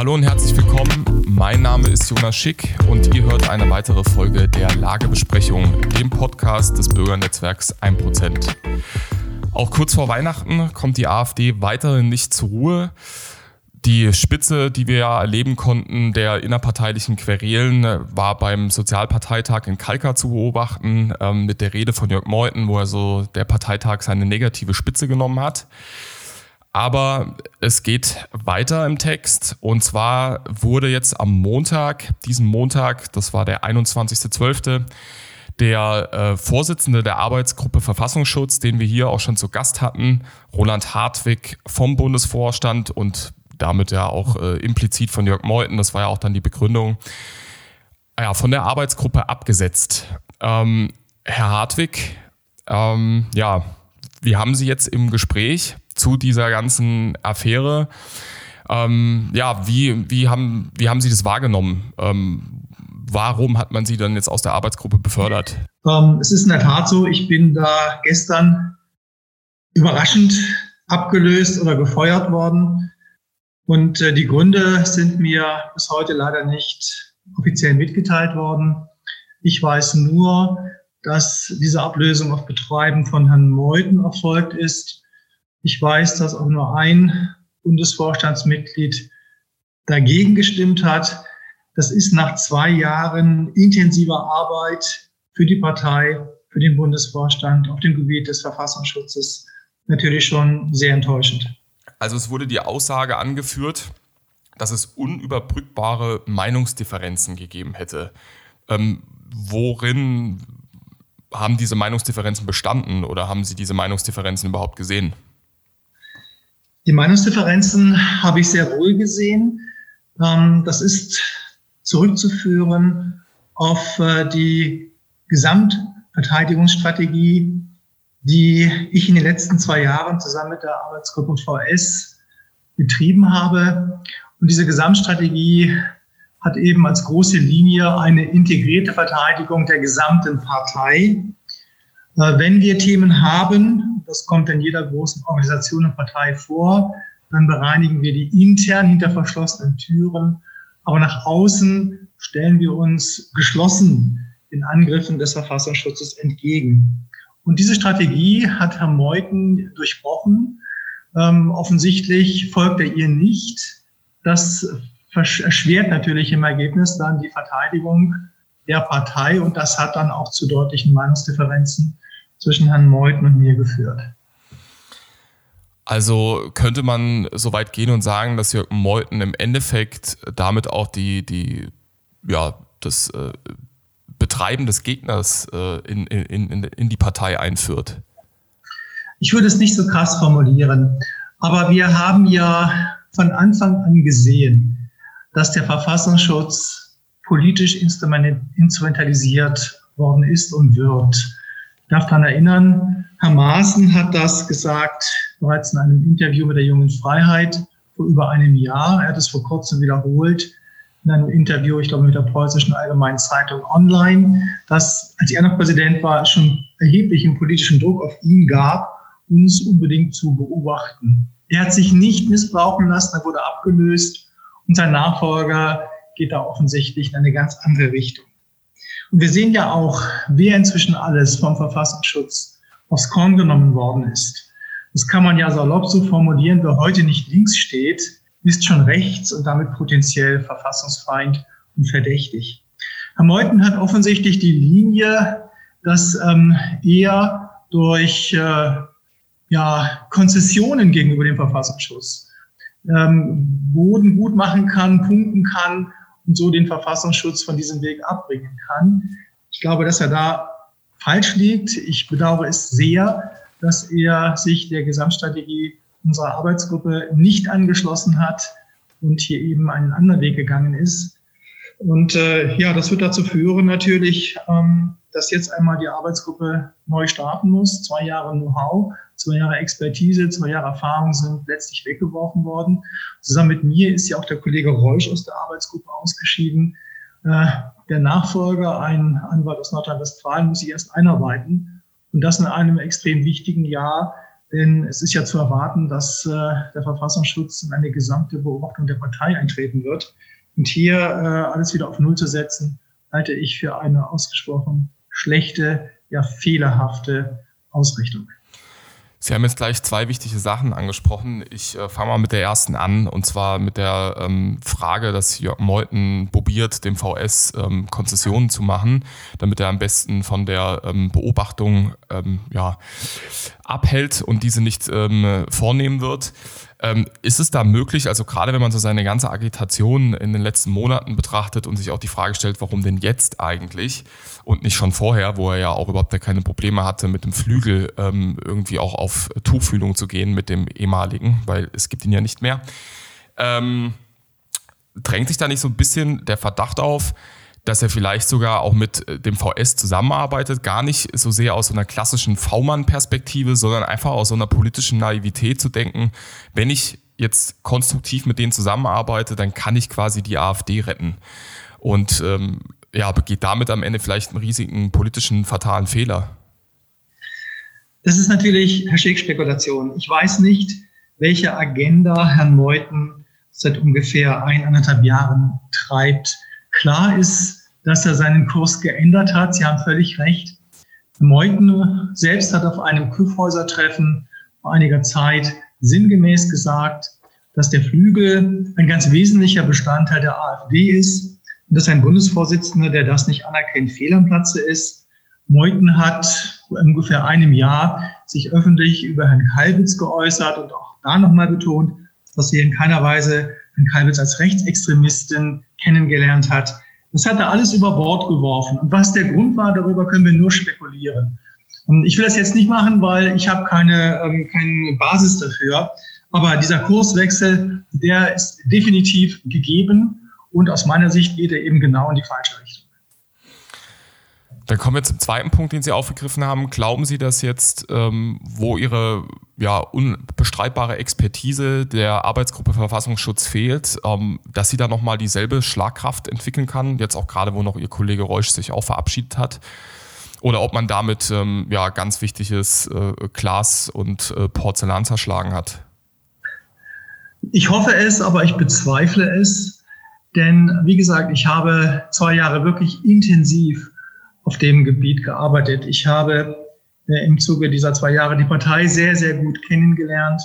Hallo und herzlich willkommen. Mein Name ist Jonas Schick und ihr hört eine weitere Folge der Lagebesprechung, dem Podcast des Bürgernetzwerks 1%. Auch kurz vor Weihnachten kommt die AfD weiterhin nicht zur Ruhe. Die Spitze, die wir ja erleben konnten, der innerparteilichen Querelen, war beim Sozialparteitag in Kalkar zu beobachten, ähm, mit der Rede von Jörg Meuthen, wo er so der Parteitag seine negative Spitze genommen hat. Aber es geht weiter im Text. Und zwar wurde jetzt am Montag, diesen Montag, das war der 21.12., der äh, Vorsitzende der Arbeitsgruppe Verfassungsschutz, den wir hier auch schon zu Gast hatten, Roland Hartwig vom Bundesvorstand und damit ja auch äh, implizit von Jörg Meuthen, das war ja auch dann die Begründung, ja, von der Arbeitsgruppe abgesetzt. Ähm, Herr Hartwig, ähm, ja, wir haben Sie jetzt im Gespräch zu dieser ganzen Affäre. Ähm, ja, wie, wie, haben, wie haben Sie das wahrgenommen? Ähm, warum hat man Sie dann jetzt aus der Arbeitsgruppe befördert? Ähm, es ist in der Tat so, ich bin da gestern überraschend abgelöst oder gefeuert worden. Und äh, die Gründe sind mir bis heute leider nicht offiziell mitgeteilt worden. Ich weiß nur, dass diese Ablösung auf Betreiben von Herrn Meuthen erfolgt ist. Ich weiß, dass auch nur ein Bundesvorstandsmitglied dagegen gestimmt hat. Das ist nach zwei Jahren intensiver Arbeit für die Partei, für den Bundesvorstand auf dem Gebiet des Verfassungsschutzes natürlich schon sehr enttäuschend. Also es wurde die Aussage angeführt, dass es unüberbrückbare Meinungsdifferenzen gegeben hätte. Ähm, worin haben diese Meinungsdifferenzen bestanden oder haben Sie diese Meinungsdifferenzen überhaupt gesehen? Die Meinungsdifferenzen habe ich sehr wohl gesehen. Ähm, das ist zurückzuführen auf äh, die Gesamtverteidigungsstrategie die ich in den letzten zwei Jahren zusammen mit der Arbeitsgruppe VS betrieben habe. Und diese Gesamtstrategie hat eben als große Linie eine integrierte Verteidigung der gesamten Partei. Äh, wenn wir Themen haben, das kommt in jeder großen Organisation und Partei vor, dann bereinigen wir die intern hinter verschlossenen Türen. Aber nach außen stellen wir uns geschlossen den Angriffen des Verfassungsschutzes entgegen. Und diese Strategie hat Herr Meuthen durchbrochen. Ähm, offensichtlich folgt er ihr nicht. Das erschwert natürlich im Ergebnis dann die Verteidigung der Partei und das hat dann auch zu deutlichen Meinungsdifferenzen zwischen Herrn Meuthen und mir geführt. Also könnte man so weit gehen und sagen, dass Jürgen Meuthen im Endeffekt damit auch die, die, ja, das äh, Betreiben des Gegners äh, in, in, in, in die Partei einführt? Ich würde es nicht so krass formulieren, aber wir haben ja von Anfang an gesehen, dass der Verfassungsschutz politisch instrumentalisiert worden ist und wird. Ich darf daran erinnern, Herr Maaßen hat das gesagt bereits in einem Interview mit der Jungen Freiheit vor über einem Jahr. Er hat es vor kurzem wiederholt in einem Interview, ich glaube mit der Preußischen Allgemeinen Zeitung online, dass, als er noch Präsident war, schon erheblichen politischen Druck auf ihn gab, uns unbedingt zu beobachten. Er hat sich nicht missbrauchen lassen, er wurde abgelöst und sein Nachfolger geht da offensichtlich in eine ganz andere Richtung. Und wir sehen ja auch, wer inzwischen alles vom Verfassungsschutz aufs Korn genommen worden ist. Das kann man ja salopp so formulieren, wer heute nicht links steht, ist schon rechts und damit potenziell verfassungsfeind und verdächtig. Herr Meuthen hat offensichtlich die Linie, dass ähm, er durch äh, ja, Konzessionen gegenüber dem Verfassungsschutz ähm, Boden gut machen kann, punkten kann und so den Verfassungsschutz von diesem Weg abbringen kann. Ich glaube, dass er da falsch liegt. Ich bedauere es sehr, dass er sich der Gesamtstrategie unserer Arbeitsgruppe nicht angeschlossen hat und hier eben einen anderen Weg gegangen ist. Und äh, ja, das wird dazu führen natürlich, ähm, dass jetzt einmal die Arbeitsgruppe neu starten muss. Zwei Jahre Know-how, zwei Jahre Expertise, zwei Jahre Erfahrung sind letztlich weggeworfen worden. Zusammen mit mir ist ja auch der Kollege Reusch aus der Arbeitsgruppe ausgeschieden. Äh, der Nachfolger, ein Anwalt aus Nordrhein-Westfalen, muss sich erst einarbeiten. Und das in einem extrem wichtigen Jahr, Denn es ist ja zu erwarten, dass äh, der Verfassungsschutz in eine gesamte Beobachtung der Partei eintreten wird. Und hier äh, alles wieder auf Null zu setzen, halte ich für eine ausgesprochen schlechte, ja fehlerhafte Ausrichtung. Sie haben jetzt gleich zwei wichtige Sachen angesprochen. Ich äh, fange mal mit der ersten an, und zwar mit der ähm, Frage, dass Jörg Meuthen probiert, dem VS ähm, Konzessionen zu machen, damit er am besten von der ähm, Beobachtung ähm, ja, abhält und diese nicht ähm, vornehmen wird. Ähm, ist es da möglich, also gerade wenn man so seine ganze Agitation in den letzten Monaten betrachtet und sich auch die Frage stellt, warum denn jetzt eigentlich und nicht schon vorher, wo er ja auch überhaupt keine Probleme hatte, mit dem Flügel ähm, irgendwie auch auf Tuchfühlung zu gehen mit dem ehemaligen, weil es gibt ihn ja nicht mehr. Ähm, drängt sich da nicht so ein bisschen der Verdacht auf, dass er vielleicht sogar auch mit äh, dem VS zusammenarbeitet, gar nicht so sehr aus so einer klassischen V-Mann-Perspektive, sondern einfach aus so einer politischen Naivität zu denken, wenn ich jetzt konstruktiv mit denen zusammenarbeite, dann kann ich quasi die AfD retten. Und ähm, ja, begeht damit am Ende vielleicht einen riesigen politischen, fatalen Fehler. Das ist natürlich, Herr Schick, Spekulation. Ich weiß nicht, welche Agenda Herrn Meuthen seit ungefähr eineinhalb Jahren treibt Klar ist, dass er seinen Kurs geändert hat. Sie haben völlig recht. Meuthen selbst hat auf einem Küffhäuser-Treffen vor einiger Zeit sinngemäß gesagt, dass der Flügel ein ganz wesentlicher Bestandteil der AfD ist und dass ein Bundesvorsitzender, der das nicht anerkennt, fehl am Platze ist. Meuthen hat vor ungefähr einem Jahr sich öffentlich über Herrn Kalbitz geäußert und auch da nochmal betont, dass er in keiner Weise Herrn Kalbitz als Rechtsextremisten kennengelernt hat. Das hat er alles über Bord geworfen. Und was der Grund war, darüber können wir nur spekulieren. Und ich will das jetzt nicht machen, weil ich habe keine, ähm, keine Basis dafür. Aber dieser Kurswechsel, der ist definitiv gegeben. Und aus meiner Sicht geht er eben genau in die falsche Richtung. Dann kommen wir zum zweiten Punkt, den Sie aufgegriffen haben. Glauben Sie, dass jetzt, ähm, wo Ihre ja, unbestreitbare Expertise der Arbeitsgruppe Verfassungsschutz fehlt, ähm, dass sie da nochmal dieselbe Schlagkraft entwickeln kann, jetzt auch gerade, wo noch Ihr Kollege Reusch sich auch verabschiedet hat? Oder ob man damit ähm, ja, ganz wichtiges äh, Glas und äh, Porzellan zerschlagen hat? Ich hoffe es, aber ich bezweifle es. Denn wie gesagt, ich habe zwei Jahre wirklich intensiv auf dem Gebiet gearbeitet. Ich habe äh, im Zuge dieser zwei Jahre die Partei sehr, sehr gut kennengelernt.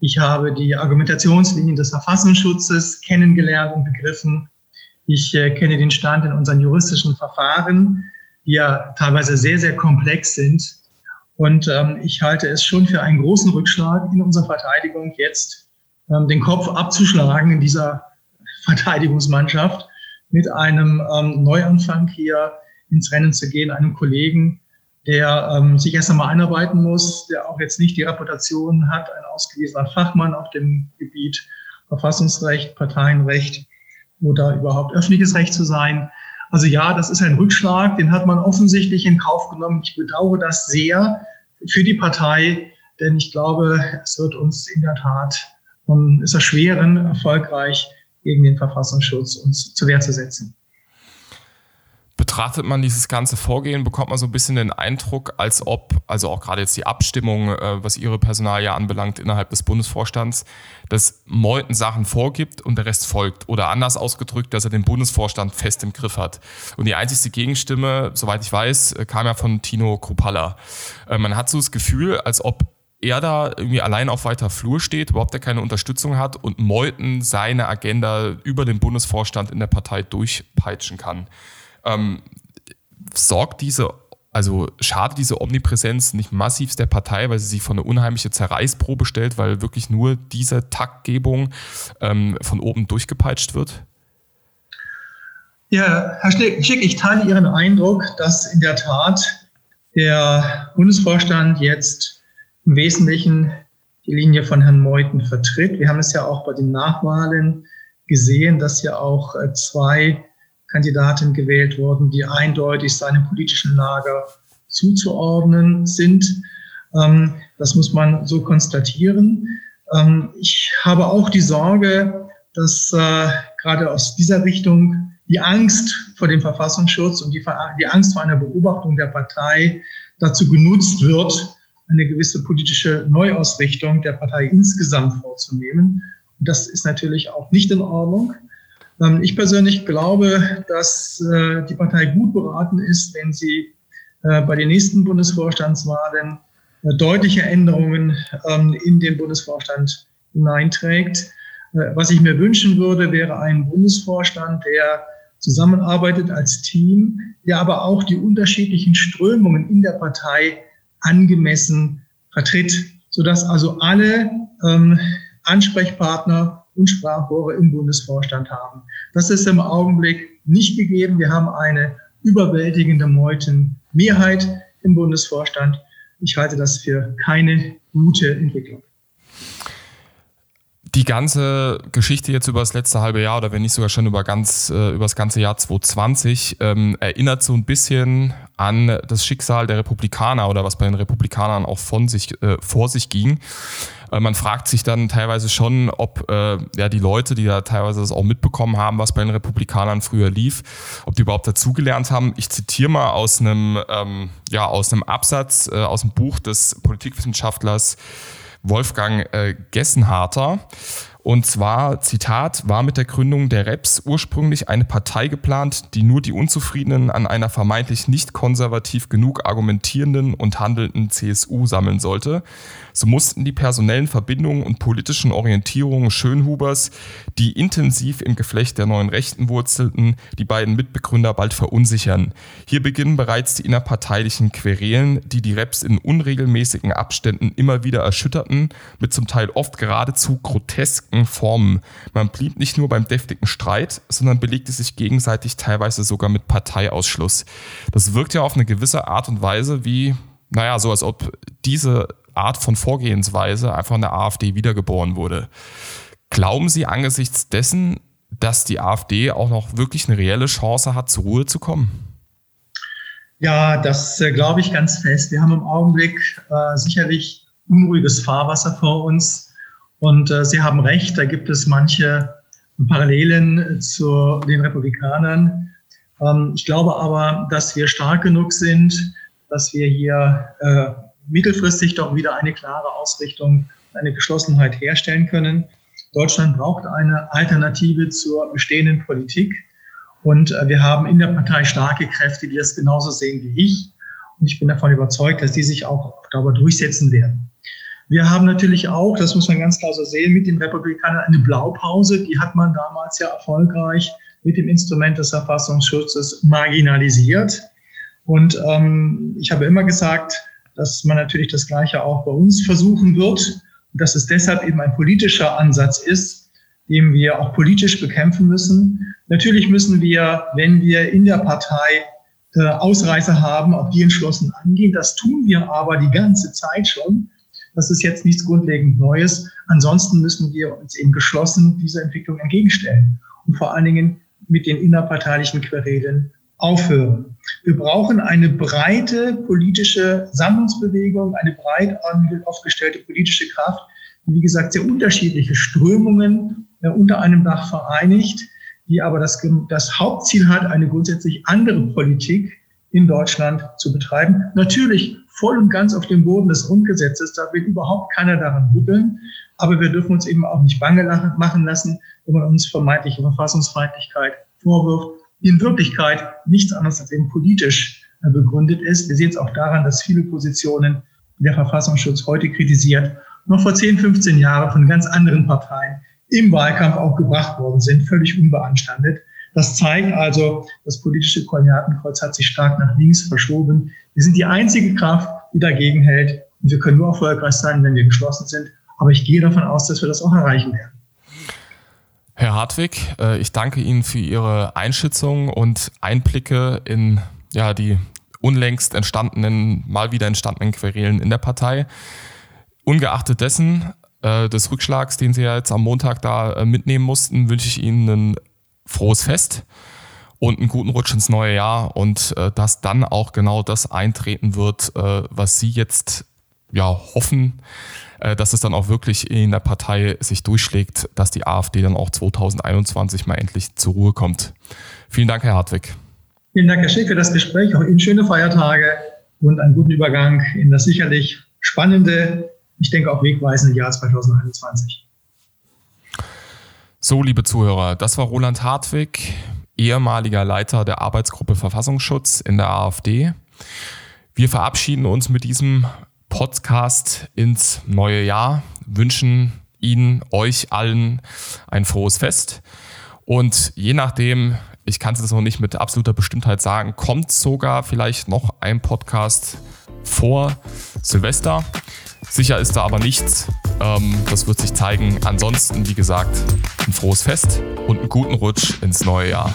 Ich habe die Argumentationslinien des Verfassungsschutzes kennengelernt und begriffen. Ich äh, kenne den Stand in unseren juristischen Verfahren, die ja teilweise sehr, sehr komplex sind. Und ähm, ich halte es schon für einen großen Rückschlag in unserer Verteidigung, jetzt ähm, den Kopf abzuschlagen in dieser Verteidigungsmannschaft mit einem ähm, Neuanfang hier ins Rennen zu gehen, einem Kollegen, der ähm, sich erst einmal einarbeiten muss, der auch jetzt nicht die Reputation hat, ein ausgewiesener Fachmann auf dem Gebiet Verfassungsrecht, Parteienrecht oder überhaupt öffentliches Recht zu sein. Also ja, das ist ein Rückschlag, den hat man offensichtlich in Kauf genommen. Ich bedauere das sehr für die Partei, denn ich glaube, es wird uns in der Tat um, es erschweren, erfolgreich gegen den Verfassungsschutz uns zur Wehr zu setzen betrachtet man dieses ganze Vorgehen, bekommt man so ein bisschen den Eindruck, als ob, also auch gerade jetzt die Abstimmung, äh, was ihre Personalie anbelangt innerhalb des Bundesvorstands, dass Meuthen Sachen vorgibt und der Rest folgt. Oder anders ausgedrückt, dass er den Bundesvorstand fest im Griff hat. Und die einzigste Gegenstimme, soweit ich weiß, äh, kam ja von Tino Kropalla. Äh, man hat so das Gefühl, als ob er da irgendwie allein auf weiter Flur steht, überhaupt er keine Unterstützung hat und Meuthen seine Agenda über den Bundesvorstand in der Partei durchpeitschen kann. Ähm, sorgt diese, also schadet diese Omnipräsenz nicht massiv der Partei, weil sie sich von eine unheimliche Zerreißprobe stellt, weil wirklich nur diese Taktgebung ähm, von oben durchgepeitscht wird? Ja, Herr Schick, ich teile Ihren Eindruck, dass in der Tat der Bundesvorstand jetzt im Wesentlichen die Linie von Herrn Meuthen vertritt. Wir haben es ja auch bei den Nachwahlen gesehen, dass ja auch äh, zwei Kandidatin gewählt wurden, die eindeutig seinem politischen Lager zuzuordnen sind. Ähm, das muss man so konstatieren. Ähm, ich habe auch die Sorge, dass äh, gerade aus dieser Richtung die Angst vor dem Verfassungsschutz und die, die Angst vor einer Beobachtung der Partei dazu genutzt wird, eine gewisse politische Neuausrichtung der Partei insgesamt vorzunehmen. Und das ist natürlich auch nicht in Ordnung. Ähm, ich persönlich glaube, dass äh, die Partei gut beraten ist, wenn sie äh, bei den nächsten Bundesvorstandswahlen äh, deutliche Änderungen ähm, in den Bundesvorstand hineinträgt. Was ich mir wünschen würde, wäre ein Bundesvorstand, der zusammenarbeitet als Team, der aber auch die unterschiedlichen Strömungen in der Partei angemessen vertritt, sodass also alle ähm, Ansprechpartner und Sprachrohre im Bundesvorstand haben. Das ist im Augenblick nicht gegeben. Wir haben eine überwältigende Meutenmehrheit im Bundesvorstand. Ich halte das für keine gute Entwicklung die ganze Geschichte jetzt über das letzte halbe Jahr oder wenn nicht sogar schon über, ganz, äh, über das ganze Jahr 2020 ähm, erinnert so ein bisschen an das Schicksal der Republikaner oder was bei den Republikanern auch von sich, äh, vor sich ging. Äh, man fragt sich dann teilweise schon, ob äh, ja, die Leute, die da teilweise das auch mitbekommen haben, was bei den Republikanern früher lief, ob die überhaupt dazugelernt haben. Ich zitiere mal aus einem, ähm, ja, aus einem Absatz äh, aus dem Buch des Politikwissenschaftlers Wolfgang äh, Gessenharter. Und zwar, Zitat, war mit der Gründung der Reps ursprünglich eine Partei geplant, die nur die Unzufriedenen an einer vermeintlich nicht konservativ genug argumentierenden und handelnden CSU sammeln sollte. So mussten die personellen Verbindungen und politischen Orientierungen Schönhubers, die intensiv im Geflecht der neuen Rechten wurzelten, die beiden Mitbegründer bald verunsichern. Hier beginnen bereits die innerparteilichen Querelen, die die Reps in unregelmäßigen Abständen immer wieder erschütterten, mit zum Teil oft geradezu grotesken deftigen Formen. Man blieb nicht nur beim deftigen Streit, sondern belegte sich gegenseitig teilweise sogar mit Parteiausschluss. Das wirkt ja auf eine gewisse Art und Weise wie, naja, so als ob diese Art von Vorgehensweise einfach in der AfD wiedergeboren wurde. Glauben Sie angesichts dessen, dass die AfD auch noch wirklich eine reelle Chance hat, zur Ruhe zu kommen? Ja, das äh, glaube ich ganz fest. Wir haben im Augenblick äh, sicherlich unruhiges Fahrwasser vor uns. Und äh, Sie haben recht, da gibt es manche Parallelen zu den Republikanern. Ähm, ich glaube aber, dass wir stark genug sind, dass wir hier äh, mittelfristig doch wieder eine klare Ausrichtung, eine Geschlossenheit herstellen können. Deutschland braucht eine Alternative zur bestehenden Politik. Und äh, wir haben in der Partei starke Kräfte, die das genauso sehen wie ich. Und ich bin davon überzeugt, dass die sich auch darüber durchsetzen werden. Wir haben natürlich auch, das muss man ganz klar so sehen, mit den Republikanern eine Blaupause. Die hat man damals ja erfolgreich mit dem Instrument des Verfassungsschutzes marginalisiert. Und ähm, ich habe immer gesagt, dass man natürlich das Gleiche auch bei uns versuchen wird. Und dass es deshalb eben ein politischer Ansatz ist, den wir auch politisch bekämpfen müssen. Natürlich müssen wir, wenn wir in der Partei äh, Ausreißer haben, auch die entschlossen angehen. Das tun wir aber die ganze Zeit schon. Das ist jetzt nichts grundlegend Neues. Ansonsten müssen wir uns eben geschlossen dieser Entwicklung entgegenstellen und vor allen Dingen mit den innerparteilichen Querelen aufhören. Wir brauchen eine breite politische Sammlungsbewegung, eine breit aufgestellte politische Kraft, die, wie gesagt, sehr unterschiedliche Strömungen äh, unter einem Dach vereinigt, die aber das, das Hauptziel hat, eine grundsätzlich andere Politik in Deutschland zu betreiben. Natürlich voll und ganz auf dem Boden des Grundgesetzes. Da will überhaupt keiner daran rütteln. Aber wir dürfen uns eben auch nicht bange machen lassen, wenn man uns vermeintliche Verfassungsfeindlichkeit vorwirft, die in Wirklichkeit nichts anderes als eben politisch äh, begründet ist. Wir sehen es auch daran, dass viele Positionen, die der Verfassungsschutz heute kritisiert, noch vor 10, 15 Jahren von ganz anderen Parteien im Wahlkampf auch gebracht worden sind, völlig unbeanstandet. Das zeigt also, das politische Koordinatenkreuz hat sich stark nach links verschoben. Wir sind die einzige Kraft, die dagegen hält. Und wir können nur erfolgreich sein, wenn wir geschlossen sind. Aber ich gehe davon aus, dass wir das auch erreichen werden. Herr Hartwig, äh, ich danke Ihnen für Ihre Einschätzung und Einblicke in ja, die unlängst entstandenen, mal wieder entstandenen Querelen in der Partei. Ungeachtet dessen, äh, des Rückschlags, den Sie ja jetzt am Montag da äh, mitnehmen mussten, wünsche ich Ihnen einen frohes Fest und einen guten Rutsch ins neue Jahr und äh, dass dann auch genau das eintreten wird, äh, was Sie jetzt ja hoffen, äh, dass es dann auch wirklich in der Partei sich durchschlägt, dass die AfD dann auch 2021 mal endlich zur Ruhe kommt. Vielen Dank, Herr Hartwig. Vielen Dank, Herr Schick, für das Gespräch. Auch Ihnen schöne Feiertage und einen guten Übergang in das sicherlich spannende, ich denke auch wegweisende Jahr 2021. So, liebe Zuhörer, das war Roland Hartwig, ehemaliger Leiter der Arbeitsgruppe Verfassungsschutz in der AfD. Wir verabschieden uns mit diesem Podcast ins neue Jahr, wünschen Ihnen, euch allen ein frohes Fest. Und je nachdem, ich kann es noch nicht mit absoluter Bestimmtheit sagen, kommt sogar vielleicht noch ein Podcast vor Silvester. Sicher ist da aber nichts. Ähm, das wird sich zeigen. Ansonsten, wie gesagt, ein frohes Fest und einen guten Rutsch ins neue Jahr.